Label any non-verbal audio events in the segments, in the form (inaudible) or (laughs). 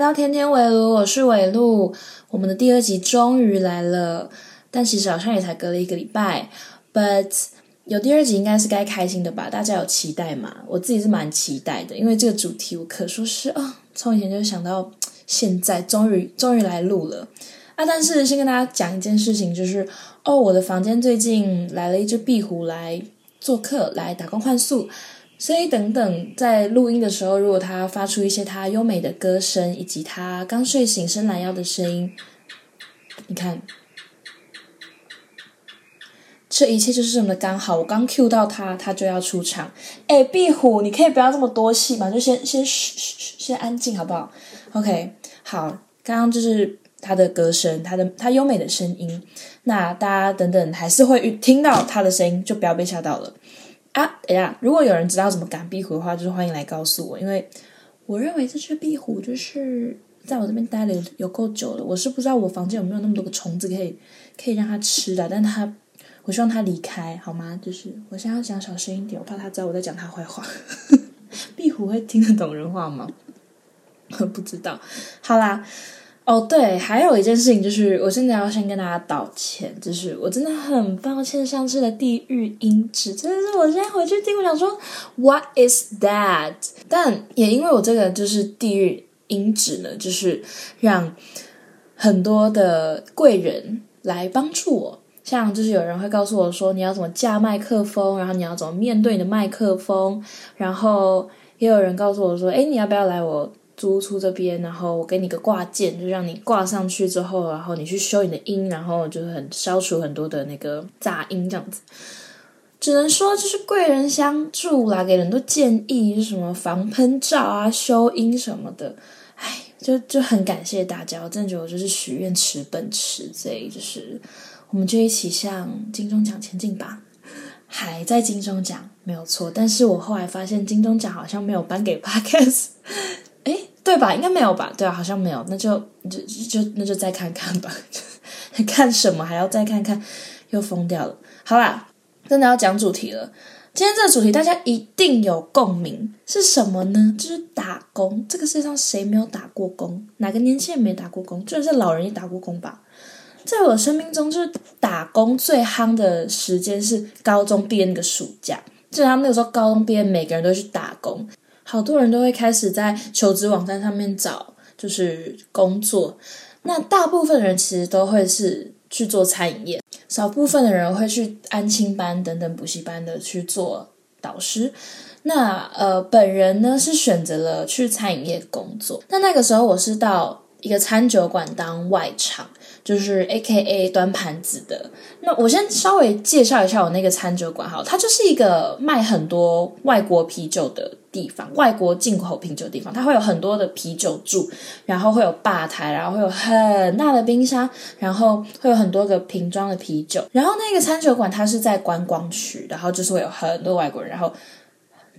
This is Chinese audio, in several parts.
到天天围炉，我是围路。我们的第二集终于来了，但其实好像也才隔了一个礼拜。But 有第二集应该是该开心的吧？大家有期待吗？我自己是蛮期待的，因为这个主题我可说是啊，从以前就想到现在，终于终于来录了啊！但是先跟大家讲一件事情，就是哦，我的房间最近来了一只壁虎来做客，来打工换宿。所以，等等，在录音的时候，如果他发出一些他优美的歌声，以及他刚睡醒伸懒腰的声音，你看，这一切就是这么的刚好。我刚 Q 到他，他就要出场。哎，壁虎，你可以不要这么多戏嘛？就先先嘘嘘嘘，先安静好不好？OK，好，刚刚就是他的歌声，他的他优美的声音。那大家等等还是会听到他的声音，就不要被吓到了。啊，等下，如果有人知道怎么赶壁虎的话，就是欢迎来告诉我，因为我认为这只壁虎就是在我这边待了有够久了，我是不知道我房间有没有那么多个虫子可以可以让它吃的，但它，我希望它离开好吗？就是我现在要讲小声一点，我怕它知道我在讲它坏话。(laughs) 壁虎会听得懂人话吗？(laughs) 不知道。好啦。哦，对，还有一件事情就是，我现在要先跟大家道歉，就是我真的很抱歉上次的地狱音质，真的是我现在回去听，我想说 What is that？但也因为我这个就是地狱音质呢，就是让很多的贵人来帮助我，像就是有人会告诉我说你要怎么架麦克风，然后你要怎么面对你的麦克风，然后也有人告诉我说，哎，你要不要来我。租出这边，然后我给你个挂件，就让你挂上去之后，然后你去修你的音，然后就很消除很多的那个杂音这样子。只能说就是贵人相助啦，给很多建议，什么防喷罩啊、修音什么的。哎，就就很感谢大家，我真的觉得我就是许愿池奔驰，所以就是我们就一起向金钟奖前进吧。还在金钟奖没有错，但是我后来发现金钟奖好像没有颁 (laughs) 给 Podcast。对吧？应该没有吧？对啊，好像没有。那就就就那就再看看吧。(laughs) 看什么还要再看看？又疯掉了。好啦，真的要讲主题了。今天这个主题大家一定有共鸣，是什么呢？就是打工。这个世界上谁没有打过工？哪个年轻人没打过工？就是老人也打过工吧。在我生命中，就是打工最夯的时间是高中毕业那个暑假。就他们那个时候高中毕业，每个人都去打工。好多人都会开始在求职网站上面找，就是工作。那大部分人其实都会是去做餐饮业，少部分的人会去安亲班等等补习班的去做导师。那呃，本人呢是选择了去餐饮业工作。那那个时候我是到一个餐酒馆当外场。就是 A K A 端盘子的。那我先稍微介绍一下我那个餐酒馆哈，它就是一个卖很多外国啤酒的地方，外国进口啤酒地方。它会有很多的啤酒柱，然后会有吧台，然后会有很大的冰箱，然后会有很多个瓶装的啤酒。然后那个餐酒馆它是在观光区，然后就是会有很多外国人，然后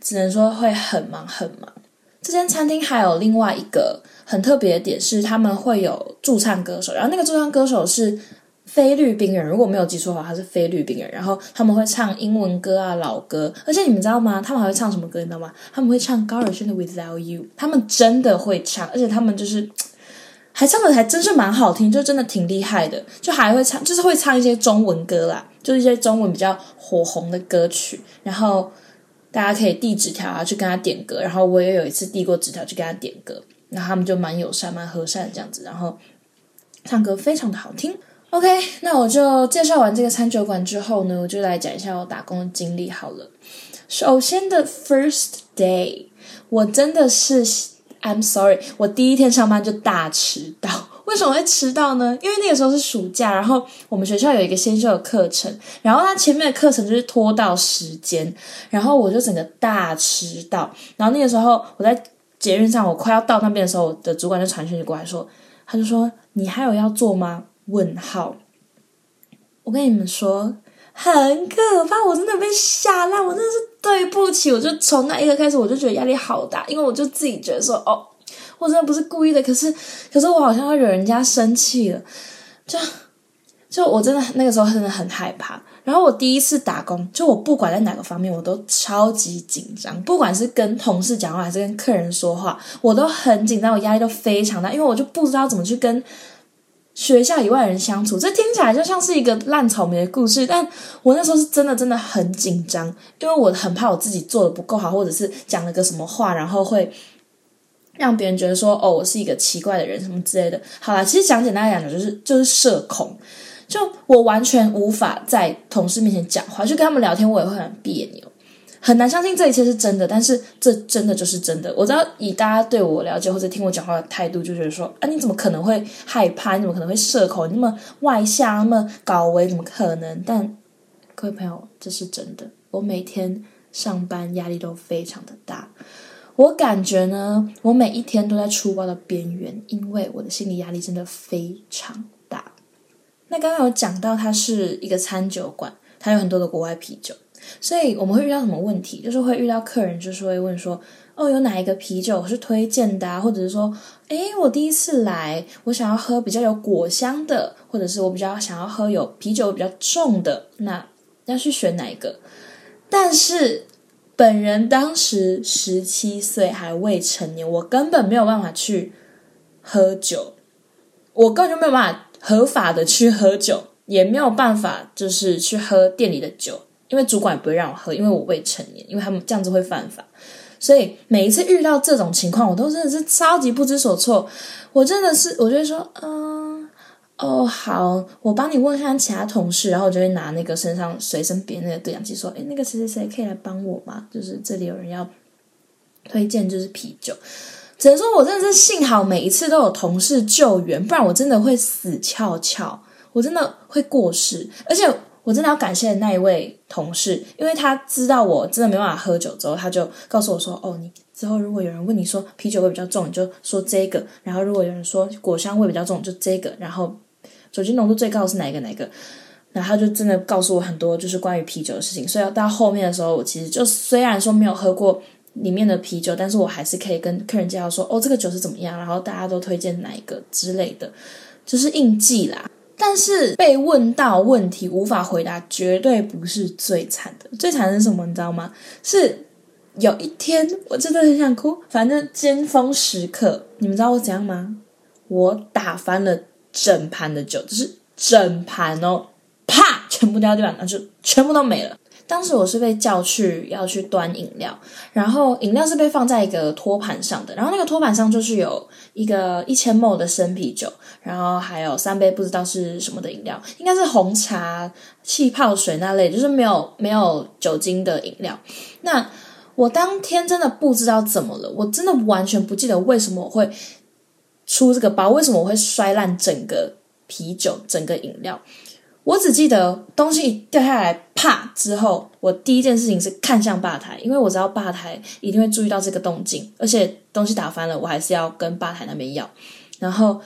只能说会很忙很忙。这间餐厅还有另外一个。很特别的点是，他们会有驻唱歌手，然后那个驻唱歌手是菲律宾人，如果没有记错的话，他是菲律宾人。然后他们会唱英文歌啊、老歌，而且你们知道吗？他们还会唱什么歌？你知道吗？他们会唱高尔宣的《Without You》，他们真的会唱，而且他们就是还唱的还真是蛮好听，就真的挺厉害的。就还会唱，就是会唱一些中文歌啦，就是一些中文比较火红的歌曲。然后大家可以递纸条啊，去跟他点歌。然后我也有一次递过纸条去跟他点歌。那他们就蛮友善、蛮和善这样子，然后唱歌非常的好听。OK，那我就介绍完这个餐酒馆之后呢，我就来讲一下我打工的经历好了。首先的 first day，我真的是 I'm sorry，我第一天上班就大迟到。为什么会迟到呢？因为那个时候是暑假，然后我们学校有一个先修的课程，然后他前面的课程就是拖到时间，然后我就整个大迟到。然后那个时候我在。捷运上，我快要到那边的时候，我的主管就传讯息过来说，他就说：“你还有要做吗？”问号。我跟你们说，很可怕，我真的被吓烂，我真的是对不起。我就从那一刻开始，我就觉得压力好大，因为我就自己觉得说：“哦，我真的不是故意的。”可是，可是我好像要惹人家生气了，就就我真的那个时候真的很害怕。然后我第一次打工，就我不管在哪个方面，我都超级紧张。不管是跟同事讲话，还是跟客人说话，我都很紧张，我压力都非常大，因为我就不知道怎么去跟学校以外人相处。这听起来就像是一个烂草莓的故事，但我那时候是真的真的很紧张，因为我很怕我自己做的不够好，或者是讲了个什么话，然后会让别人觉得说哦，我是一个奇怪的人什么之类的。好啦，其实讲简单来讲，就是就是社恐。就我完全无法在同事面前讲话，就跟他们聊天，我也会很别扭，很难相信这一切是真的。但是这真的就是真的。我知道以大家对我了解或者听我讲话的态度，就觉得说啊，你怎么可能会害怕？你怎么可能会社恐？你那么外向，那么搞维，怎么可能？但各位朋友，这是真的。我每天上班压力都非常的大，我感觉呢，我每一天都在出包的边缘，因为我的心理压力真的非常大。那刚刚有讲到，它是一个餐酒馆，它有很多的国外啤酒，所以我们会遇到什么问题？就是会遇到客人，就是会问说：“哦，有哪一个啤酒是推荐的啊？”或者是说：“诶，我第一次来，我想要喝比较有果香的，或者是我比较想要喝有啤酒比较重的，那要去选哪一个？”但是本人当时十七岁，还未成年，我根本没有办法去喝酒，我根本就没有办法。合法的去喝酒也没有办法，就是去喝店里的酒，因为主管也不会让我喝，因为我未成年，因为他们这样子会犯法。所以每一次遇到这种情况，我都真的是超级不知所措。我真的是，我就会说，嗯，哦，好，我帮你问一下其他同事，然后我就会拿那个身上随身别那个对讲机说，诶，那个谁谁谁可以来帮我吗？就是这里有人要推荐，就是啤酒。只能说，我真的是幸好每一次都有同事救援，不然我真的会死翘翘，我真的会过世。而且我真的要感谢那一位同事，因为他知道我真的没办法喝酒之后，他就告诉我说：“哦，你之后如果有人问你说啤酒味比较重，你就说这个；然后如果有人说果香味比较重，就这个；然后酒精浓度最高的是哪一个哪一个。”然后他就真的告诉我很多就是关于啤酒的事情。所以到后面的时候，我其实就虽然说没有喝过。里面的啤酒，但是我还是可以跟客人介绍说，哦，这个酒是怎么样，然后大家都推荐哪一个之类的，就是印记啦。但是被问到问题无法回答，绝对不是最惨的。最惨的是什么？你知道吗？是有一天我真的很想哭，反正尖峰时刻，你们知道我怎样吗？我打翻了整盘的酒，就是整盘哦，啪，全部掉地板，那就全部都没了。当时我是被叫去要去端饮料，然后饮料是被放在一个托盘上的，然后那个托盘上就是有一个一千 ml 的生啤酒，然后还有三杯不知道是什么的饮料，应该是红茶、气泡水那类，就是没有没有酒精的饮料。那我当天真的不知道怎么了，我真的完全不记得为什么我会出这个包，为什么我会摔烂整个啤酒、整个饮料。我只记得东西掉下来，啪之后，我第一件事情是看向吧台，因为我知道吧台一定会注意到这个动静，而且东西打翻了，我还是要跟吧台那边要。然后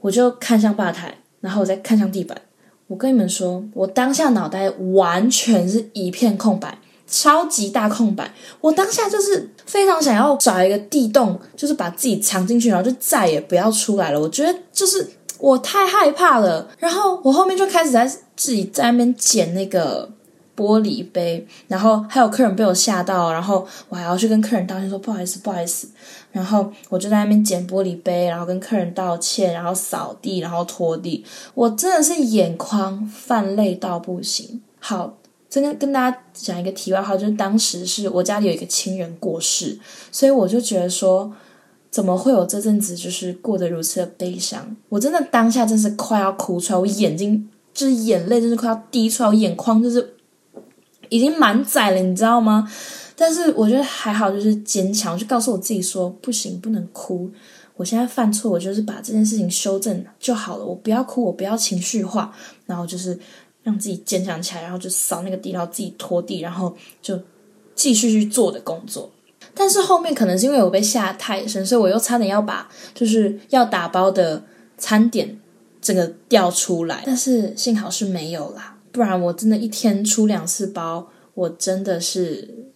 我就看向吧台，然后我再看向地板。我跟你们说，我当下脑袋完全是一片空白，超级大空白。我当下就是非常想要找一个地洞，就是把自己藏进去，然后就再也不要出来了。我觉得就是。(laughs) 我太害怕了，然后我后面就开始在自己在那边捡那个玻璃杯，然后还有客人被我吓到，然后我还要去跟客人道歉说不好意思不好意思，然后我就在那边捡玻璃杯，然后跟客人道歉，然后扫地，然后拖地，我真的是眼眶泛泪到不行。好，真的跟大家讲一个题外话，就是当时是我家里有一个亲人过世，所以我就觉得说。怎么会有这阵子就是过得如此的悲伤？我真的当下真是快要哭出来，我眼睛就是眼泪，就是快要滴出来，我眼眶就是已经满载了，你知道吗？但是我觉得还好，就是坚强，就告诉我自己说不行，不能哭。我现在犯错，我就是把这件事情修正就好了。我不要哭，我不要情绪化，然后就是让自己坚强起来，然后就扫那个地，然后自己拖地，然后就继续去做的工作。但是后面可能是因为我被吓太深，所以我又差点要把就是要打包的餐点整个调出来，但是幸好是没有啦，不然我真的一天出两次包，我真的是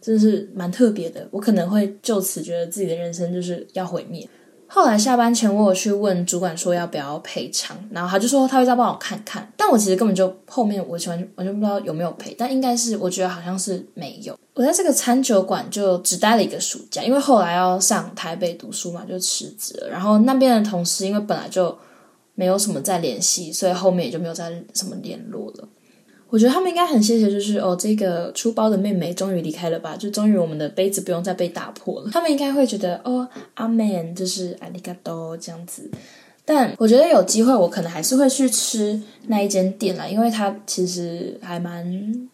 真的是蛮特别的，我可能会就此觉得自己的人生就是要毁灭。后来下班前，我有去问主管说要不要赔偿，然后他就说他会再帮我看看。但我其实根本就后面我完全完全不知道有没有赔，但应该是我觉得好像是没有。我在这个餐酒馆就只待了一个暑假，因为后来要上台北读书嘛，就辞职了。然后那边的同事因为本来就没有什么再联系，所以后面也就没有再什么联络了。我觉得他们应该很谢谢，就是哦，这个出包的妹妹终于离开了吧，就终于我们的杯子不用再被打破了。他们应该会觉得哦，阿门，就是阿里嘎多这样子。但我觉得有机会，我可能还是会去吃那一间店啦，因为它其实还蛮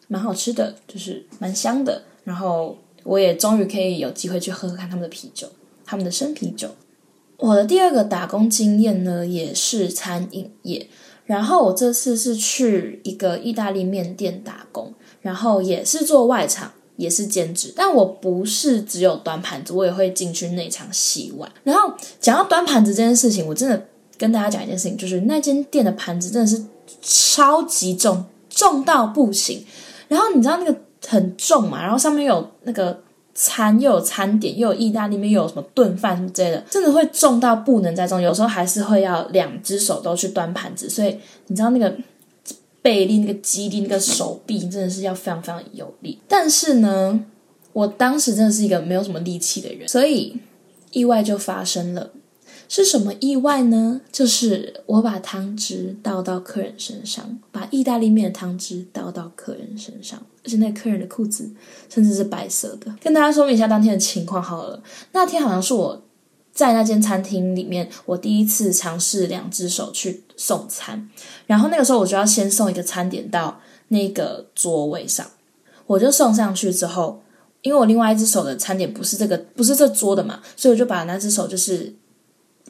蛮好吃的，就是蛮香的。然后我也终于可以有机会去喝喝看他们的啤酒，他们的生啤酒。我的第二个打工经验呢，也是餐饮业。然后我这次是去一个意大利面店打工，然后也是做外场，也是兼职。但我不是只有端盘子，我也会进去内场洗碗。然后讲到端盘子这件事情，我真的跟大家讲一件事情，就是那间店的盘子真的是超级重，重到不行。然后你知道那个很重嘛？然后上面有那个。餐又有餐点，又有意大利面，又有什么炖饭什么之类的，真的会重到不能再重。有时候还是会要两只手都去端盘子，所以你知道那个背力、那个肌力、那个手臂真的是要非常非常有力。但是呢，我当时真的是一个没有什么力气的人，所以意外就发生了。是什么意外呢？就是我把汤汁倒到客人身上，把意大利面的汤汁倒到客人身上，而且那客人的裤子甚至是白色的。跟大家说明一下当天的情况好了。那天好像是我在那间餐厅里面，我第一次尝试两只手去送餐，然后那个时候我就要先送一个餐点到那个座位上，我就送上去之后，因为我另外一只手的餐点不是这个，不是这桌的嘛，所以我就把那只手就是。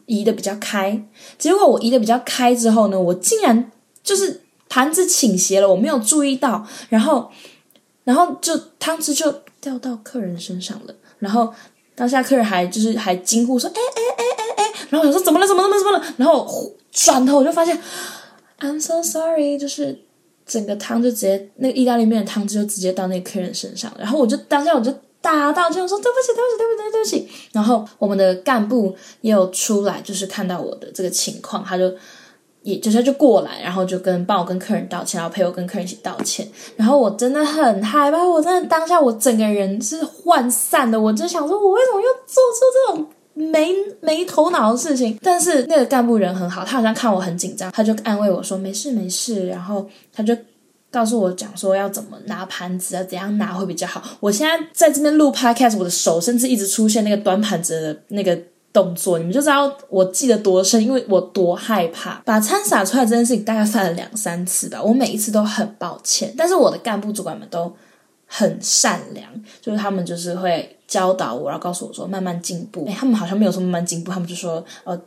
移的比较开，结果我移的比较开之后呢，我竟然就是盘子倾斜了，我没有注意到，然后，然后就汤汁就掉到客人身上了，然后当下客人还就是还惊呼说：“哎哎哎哎哎！”然后我说：“怎么了？怎么了？怎么了？”然后转头我就发现，I'm so sorry，就是整个汤就直接那个意大利面的汤汁就直接到那个客人身上，然后我就当下我就。大道歉说对不起，对不起，对不起，对不起。然后我们的干部也有出来，就是看到我的这个情况，他就也就是就过来，然后就跟帮我跟客人道歉，然后陪我跟客人一起道歉。然后我真的很害怕，我真的当下我整个人是涣散的，我就想说，我为什么又做出这种没没头脑的事情？但是那个干部人很好，他好像看我很紧张，他就安慰我说没事没事，然后他就。告诉我讲说要怎么拿盘子啊，怎样拿会比较好。我现在在这边录 podcast，我的手甚至一直出现那个端盘子的那个动作，你们就知道我记得多深，因为我多害怕把餐洒出来这件事情，大概犯了两三次吧。我每一次都很抱歉，但是我的干部主管们都很善良，就是他们就是会教导我，然后告诉我说慢慢进步。哎，他们好像没有说慢慢进步，他们就说呃。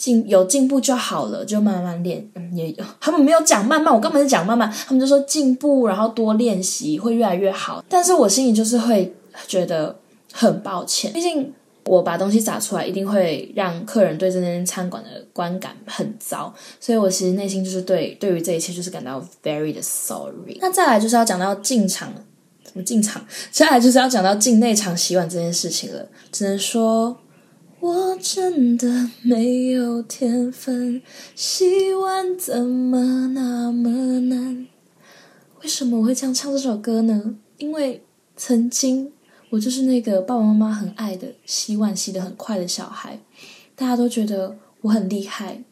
进有进步就好了，就慢慢练。也有 (laughs) 他们没有讲慢慢，我根本是讲慢慢。他们就说进步，然后多练习会越来越好。但是我心里就是会觉得很抱歉，毕竟我把东西洒出来，一定会让客人对这间餐馆的观感很糟。所以我其实内心就是对对于这一切就是感到 very 的 sorry。那再来就是要讲到进场，怎么进场？(laughs) 接下来就是要讲到进内场洗碗这件事情了。只能说。我真的没有天分，洗碗怎么那么难？为什么我会这样唱这首歌呢？因为曾经我就是那个爸爸妈妈很爱的洗碗洗得很快的小孩，大家都觉得我很厉害。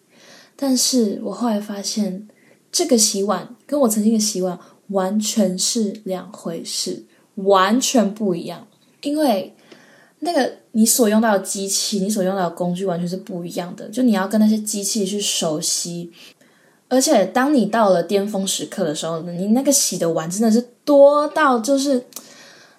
但是我后来发现，这个洗碗跟我曾经的洗碗完全是两回事，完全不一样。因为那个。你所用到的机器，你所用到的工具完全是不一样的。就你要跟那些机器去熟悉，而且当你到了巅峰时刻的时候，你那个洗的碗真的是多到就是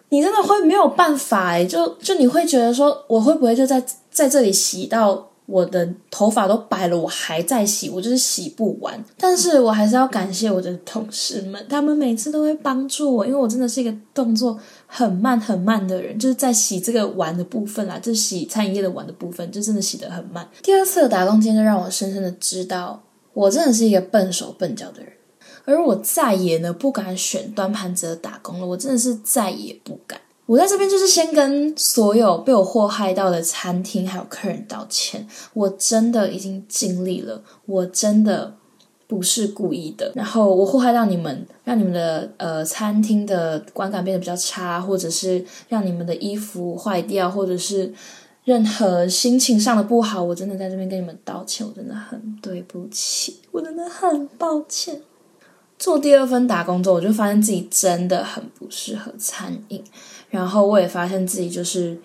你真的会没有办法哎，就就你会觉得说，我会不会就在在这里洗到。我的头发都白了，我还在洗，我就是洗不完。但是我还是要感谢我的同事们，他们每次都会帮助我，因为我真的是一个动作很慢很慢的人，就是在洗这个碗的部分啦，就洗餐饮业的碗的部分，就真的洗得很慢。第二次的打工经验就让我深深的知道，我真的是一个笨手笨脚的人，而我再也呢不敢选端盘子的打工了，我真的是再也不敢。我在这边就是先跟所有被我祸害到的餐厅还有客人道歉，我真的已经尽力了，我真的不是故意的。然后我祸害到你们，让你们的呃餐厅的观感变得比较差，或者是让你们的衣服坏掉，或者是任何心情上的不好，我真的在这边跟你们道歉，我真的很对不起，我真的很抱歉。做第二份打工之后，我就发现自己真的很不适合餐饮。然后我也发现自己就是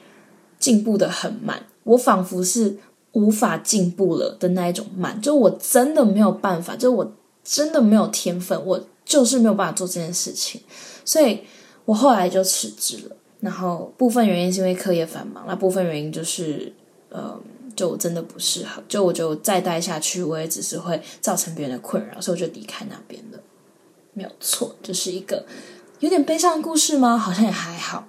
进步的很慢，我仿佛是无法进步了的那一种慢，就我真的没有办法，就我真的没有天分，我就是没有办法做这件事情，所以我后来就辞职了。然后部分原因是因为课业繁忙，那部分原因就是呃，就我真的不适合，就我就再待下去，我也只是会造成别人的困扰，所以我就离开那边了。没有错，这是一个有点悲伤的故事吗？好像也还好。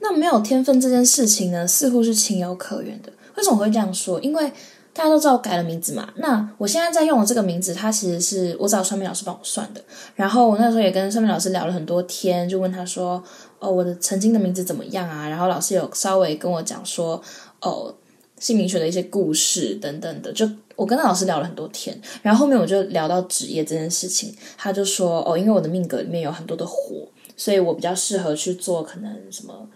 那没有天分这件事情呢，似乎是情有可原的。为什么会这样说？因为大家都知道我改了名字嘛。那我现在在用的这个名字，它其实是我找算命老师帮我算的。然后我那时候也跟算命老师聊了很多天，就问他说：“哦，我的曾经的名字怎么样啊？”然后老师有稍微跟我讲说：“哦，姓名学的一些故事等等的。”就我跟那老师聊了很多天，然后后面我就聊到职业这件事情，他就说：“哦，因为我的命格里面有很多的火，所以我比较适合去做可能什么。”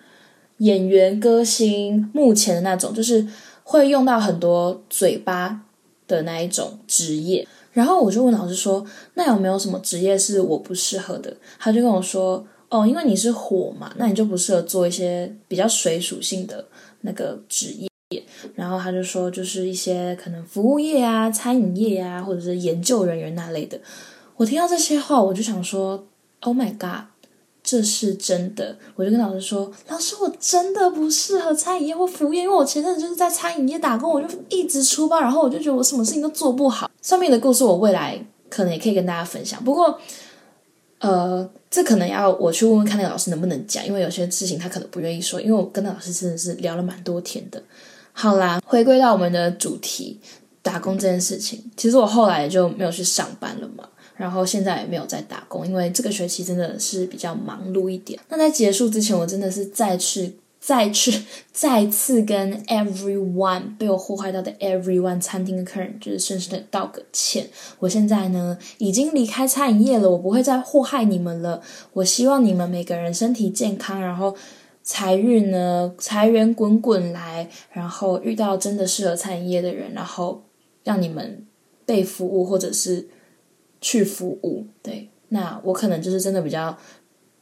演员、歌星，目前的那种就是会用到很多嘴巴的那一种职业。然后我就问老师说：“那有没有什么职业是我不适合的？”他就跟我说：“哦，因为你是火嘛，那你就不适合做一些比较水属性的那个职业。”然后他就说：“就是一些可能服务业啊、餐饮业啊，或者是研究人员那类的。”我听到这些话，我就想说：“Oh my god！” 这是真的，我就跟老师说：“老师，我真的不适合餐饮业或服务业，因为我前阵子就是在餐饮业打工，我就一直出包，然后我就觉得我什么事情都做不好。上面的故事我未来可能也可以跟大家分享，不过，呃，这可能要我去问问看那个老师能不能讲，因为有些事情他可能不愿意说，因为我跟那老师真的是聊了蛮多天的。好啦，回归到我们的主题，打工这件事情，其实我后来就没有去上班了嘛。”然后现在也没有在打工，因为这个学期真的是比较忙碌一点。那在结束之前，我真的是再次、再次、再次跟 everyone 被我祸害到的 everyone 餐厅的客人，就是深深的道个歉。我现在呢已经离开餐饮业了，我不会再祸害你们了。我希望你们每个人身体健康，然后财运呢财源滚滚来，然后遇到真的适合餐饮业的人，然后让你们被服务或者是。去服务，对，那我可能就是真的比较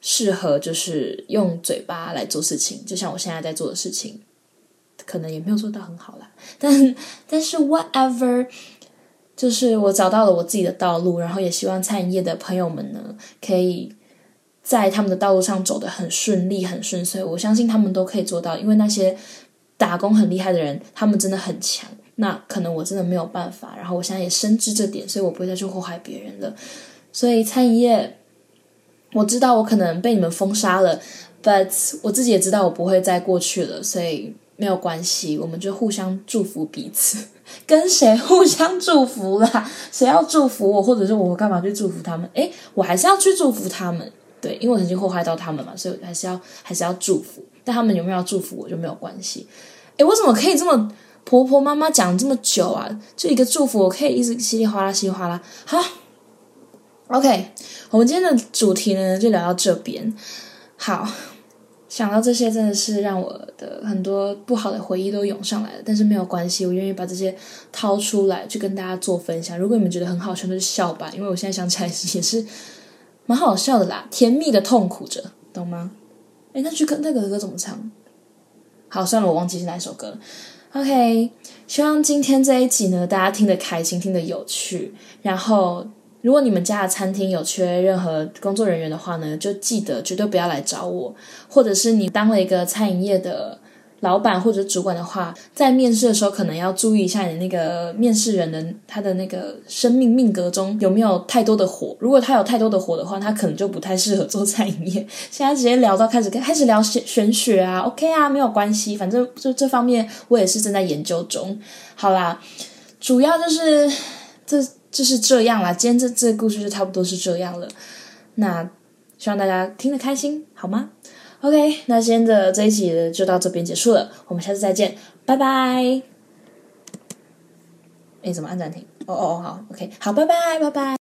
适合，就是用嘴巴来做事情，就像我现在在做的事情，可能也没有做到很好啦，但但是 whatever，就是我找到了我自己的道路，然后也希望餐饮业的朋友们呢，可以在他们的道路上走得很顺利、很顺遂，我相信他们都可以做到，因为那些打工很厉害的人，他们真的很强。那可能我真的没有办法，然后我现在也深知这点，所以我不会再去祸害别人了。所以餐饮业，我知道我可能被你们封杀了，but 我自己也知道我不会再过去了，所以没有关系，我们就互相祝福彼此。(laughs) 跟谁互相祝福啦？谁要祝福我，或者是我干嘛去祝福他们？诶，我还是要去祝福他们，对，因为我曾经祸害到他们嘛，所以还是要还是要祝福。但他们有没有要祝福我就没有关系。诶，我怎么可以这么？婆婆妈妈讲这么久啊，就一个祝福，我可以一直稀里哗啦稀里哗啦。好，OK，我们今天的主题呢就聊到这边。好，想到这些真的是让我的很多不好的回忆都涌上来了，但是没有关系，我愿意把这些掏出来去跟大家做分享。如果你们觉得很好笑，那就笑吧，因为我现在想起来也是蛮好笑的啦，甜蜜的痛苦着，懂吗？哎，那句歌那个歌怎么唱？好，算了，我忘记是哪首歌了。OK，希望今天这一集呢，大家听得开心，听得有趣。然后，如果你们家的餐厅有缺任何工作人员的话呢，就记得绝对不要来找我，或者是你当了一个餐饮业的。老板或者主管的话，在面试的时候可能要注意一下你那个面试人的他的那个生命命格中有没有太多的火。如果他有太多的火的话，他可能就不太适合做餐饮业。现在直接聊到开始开始聊玄玄学啊，OK 啊，没有关系，反正就这方面我也是正在研究中。好啦，主要就是这就是这样啦。今天这这个故事就差不多是这样了。那希望大家听得开心，好吗？OK，那今天的这一集就到这边结束了，我们下次再见，拜拜。哎，怎么按暂停？哦哦哦，好，OK，好，拜拜，拜拜。